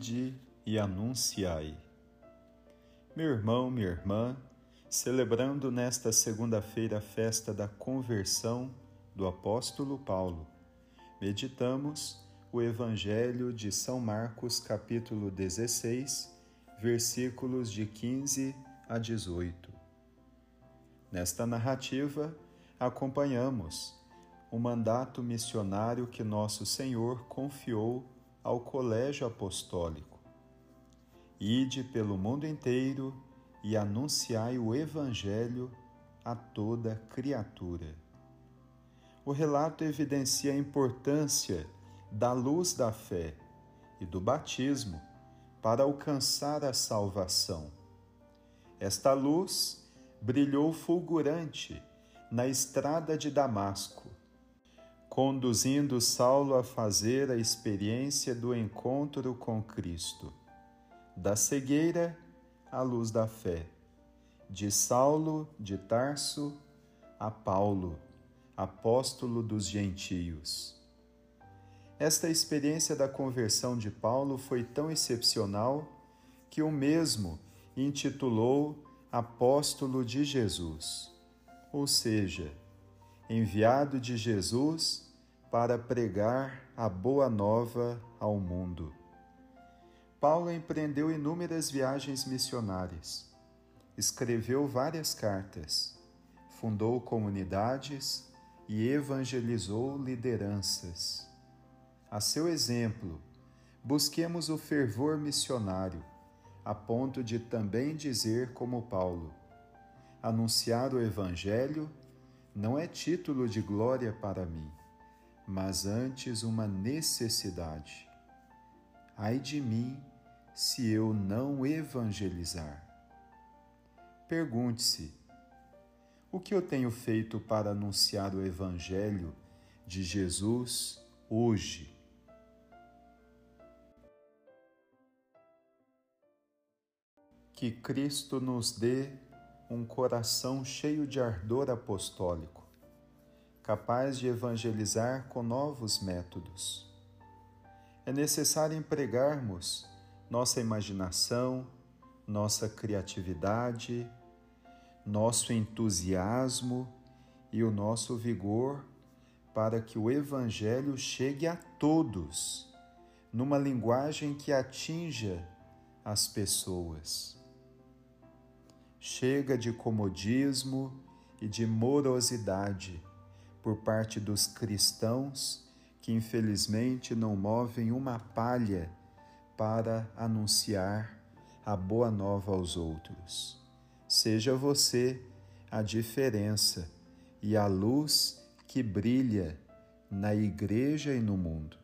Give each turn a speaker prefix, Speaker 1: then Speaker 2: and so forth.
Speaker 1: Ide e anunciai. Meu irmão, minha irmã, celebrando nesta segunda-feira a festa da conversão do apóstolo Paulo, meditamos o Evangelho de São Marcos, capítulo 16, versículos de 15 a 18. Nesta narrativa, acompanhamos o mandato missionário que Nosso Senhor confiou ao Colégio Apostólico. Ide pelo mundo inteiro e anunciai o Evangelho a toda criatura. O relato evidencia a importância da luz da fé e do batismo para alcançar a salvação. Esta luz brilhou fulgurante na estrada de Damasco, conduzindo Saulo a fazer a experiência do encontro com Cristo, da cegueira à luz da fé, de Saulo de Tarso a Paulo, apóstolo dos gentios. Esta experiência da conversão de Paulo foi tão excepcional que o mesmo intitulou Apóstolo de Jesus, ou seja, enviado de Jesus para pregar a boa nova ao mundo. Paulo empreendeu inúmeras viagens missionárias, escreveu várias cartas, fundou comunidades e evangelizou lideranças a seu exemplo, busquemos o fervor missionário, a ponto de também dizer como Paulo: anunciar o Evangelho não é título de glória para mim, mas antes uma necessidade. Ai de mim se eu não evangelizar. Pergunte-se: o que eu tenho feito para anunciar o Evangelho de Jesus hoje? que Cristo nos dê um coração cheio de ardor apostólico, capaz de evangelizar com novos métodos. É necessário empregarmos nossa imaginação, nossa criatividade, nosso entusiasmo e o nosso vigor para que o Evangelho chegue a todos, numa linguagem que atinja as pessoas. Chega de comodismo e de morosidade por parte dos cristãos que infelizmente não movem uma palha para anunciar a boa nova aos outros. Seja você a diferença e a luz que brilha na igreja e no mundo.